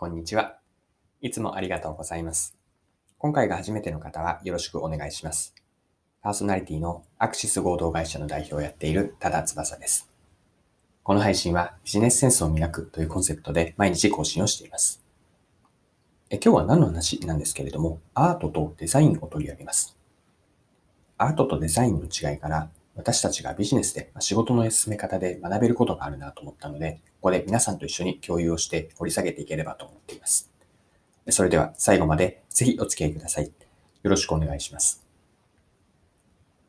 こんにちは。いつもありがとうございます。今回が初めての方はよろしくお願いします。パーソナリティのアクシス合同会社の代表をやっている多田翼です。この配信はビジネスセンスを磨くというコンセプトで毎日更新をしています。え今日は何の話なんですけれども、アートとデザインを取り上げます。アートとデザインの違いから私たちがビジネスで仕事の進め方で学べることがあるなと思ったので、ここで皆さんと一緒に共有をして掘り下げていければと思っています。それでは最後までぜひお付き合いください。よろしくお願いします。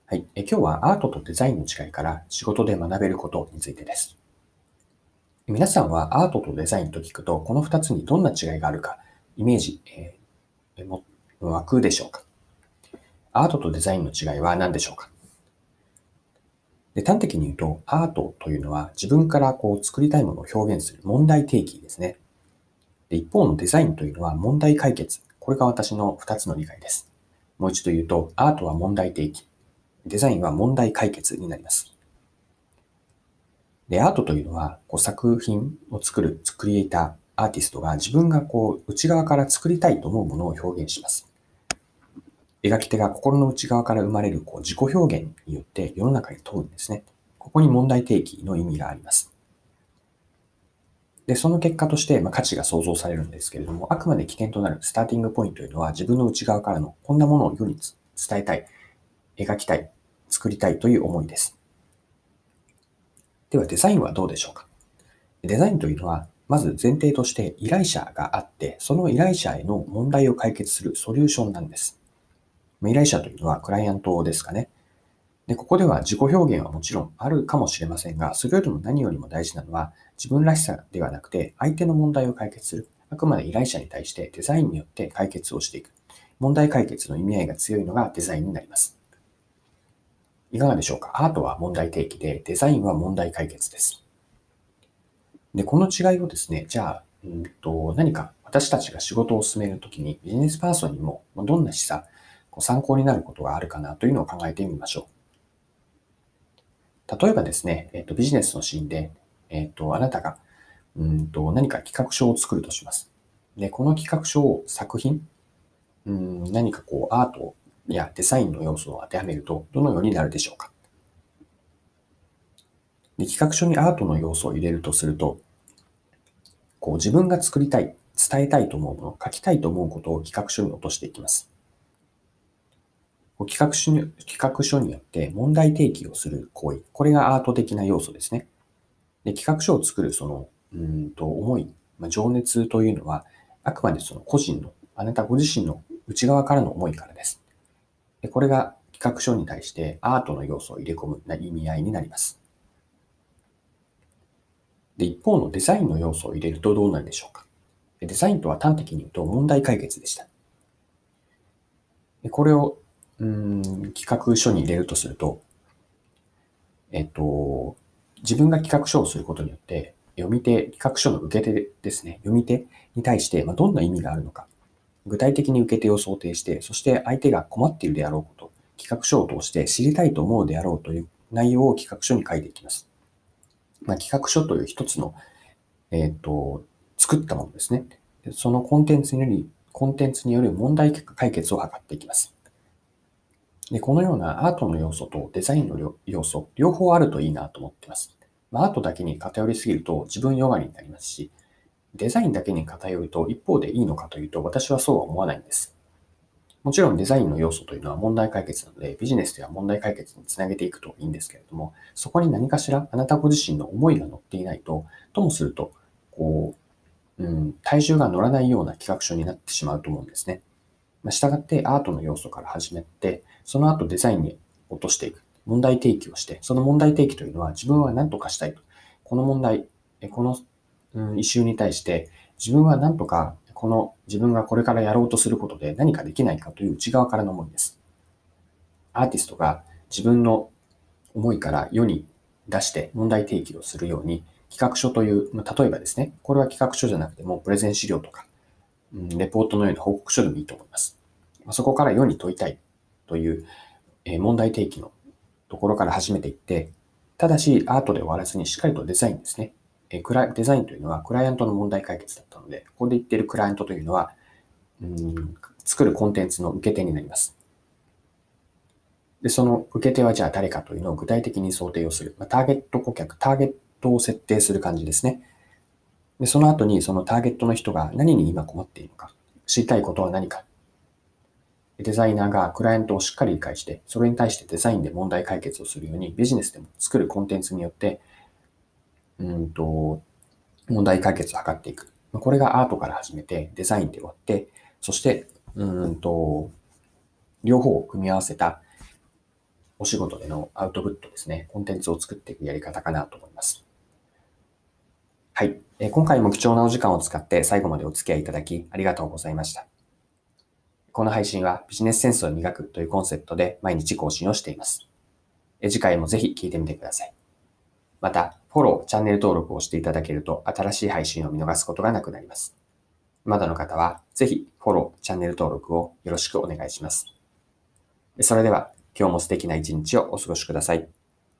はい。え今日はアートとデザインの違いから仕事で学べることについてです。皆さんはアートとデザインと聞くと、この2つにどんな違いがあるか、イメージ、えー、も湧くでしょうか？アートとデザインの違いは何でしょうか？で端的に言うと、アートというのは自分からこう作りたいものを表現する問題提起ですね。で一方のデザインというのは問題解決。これが私の2つの理解です。もう一度言うと、アートは問題提起。デザインは問題解決になります。で、アートというのは、こう作品を作るクリエイター、アーティストが自分がこう内側から作りたいと思うものを表現します。描き手が心の内側から生まれるこう自己表現によって世の中に問うんですね。ここに問題提起の意味があります。で、その結果として、まあ、価値が想像されるんですけれども、あくまで起点となるスターティングポイントというのは自分の内側からのこんなものを世に伝えたい、描きたい、作りたいという思いです。ではデザインはどうでしょうか？デザインというのは、まず前提として依頼者があって、その依頼者への問題を解決するソリューションなんです。依頼者というのはクライアントですかね。で、ここでは自己表現はもちろんあるかもしれませんが、それよりも何よりも大事なのは自分らしさではなくて相手の問題を解決する。あくまで依頼者に対してデザインによって解決をしていく。問題解決の意味合いが強いのがデザインになります。いかがでしょうか？アートは問題提起で、デザインは問題解決です。で、この違いをですね、じゃあ、うんと何か私たちが仕事を進めるときにビジネスパーソンにもどんな示唆、参考になることがあるかなというのを考えてみましょう。例えばですね、えっ、と、ビジネスのシーンで、えっ、と、あなたが、うんと、何か企画書を作るとします。で、この企画書を作品、うん、何かこう、アートやデザインの要素を当てはめると、どのようになるでしょうか。で企画書にアートの要素を入れるとすると、こう自分が作りたい、伝えたいと思うもの、書きたいと思うことを企画書に落としていきます。企画書に企画書によって問題提起をする行為。これがアート的な要素ですね。で企画書を作るその、うんと思い、まあ、情熱というのは、あくまでその個人の、あなたご自身の内側からの思いからです。でこれが企画書に対してアートの要素を入れ込む意味合いになります。で、一方のデザインの要素を入れるとどうなるでしょうか。デザインとは端的に言うと問題解決でした。でこれをうん、企画書に入れるとすると、えっと、自分が企画書をすることによって、読み手、企画書の受け手ですね、読み手に対して、まどんな意味があるのか、具体的に受け手を想定して、そして相手が困っているであろうこと、企画書を通して知りたいと思うであろうという内容を企画書に書いていきます。まあ、企画書という一つの、えっ、と、作ったものですね。そのコンテンツにより、コンテンツによる問題解決を図っていきます。で、このようなアートの要素とデザインの要素、両方あるといいなと思っています。まあ、アートだけに偏りすぎると自分弱りになりますし、デザインだけに偏ると一方でいいのかというと私はそうは思わないんです。もちろんデザインの要素というのは問題解決なので、ビジネスでは問題解決につなげていくといいんですけれども、そこに何かしらあなたご自身の思いが乗っていないと、ともすると、こう、うん、体重が乗らないような企画書になってしまうと思うんですね。まあ、従ってアートの要素から始めて、その後デザインに落としていく。問題提起をして、その問題提起というのは自分は何とかしたいと。この問題、この、うん、イシに対して自分は何とかこの自分がこれからやろうとすることで何かできないかという内側からの思いです。アーティストが自分の思いから世に出して問題提起をするように企画書という、まあ例えばですね、これは企画書じゃなくてもプレゼン資料とか、レポートのような報告書でもいいと思います。そこから世に問いたいという問題提起のところから始めていって、ただしアートで終わらずにしっかりとデザインですね。デザインというのはクライアントの問題解決だったので、ここで言っているクライアントというのは、うん作るコンテンツの受け手になります。で、その受け手はじゃあ誰かというのを具体的に想定をする。まあ、ターゲット顧客、ターゲットを設定する感じですね。で、その後にそのターゲットの人が何に今困っているのか、知りたいことは何か。デザイナーがクライアントをしっかり理解して、それに対してデザインで問題解決をするように、ビジネスでも作るコンテンツによって、うんと、問題解決を図っていく。これがアートから始めて、デザインで終わって、そして、うんと、両方を組み合わせたお仕事でのアウトプットですね、コンテンツを作っていくやり方かなと思います。はい。今回も貴重なお時間を使って最後までお付き合いいただきありがとうございました。この配信はビジネスセンスを磨くというコンセプトで毎日更新をしています。次回もぜひ聞いてみてください。また、フォロー、チャンネル登録をしていただけると新しい配信を見逃すことがなくなります。まだの方は、ぜひフォロー、チャンネル登録をよろしくお願いします。それでは、今日も素敵な一日をお過ごしください。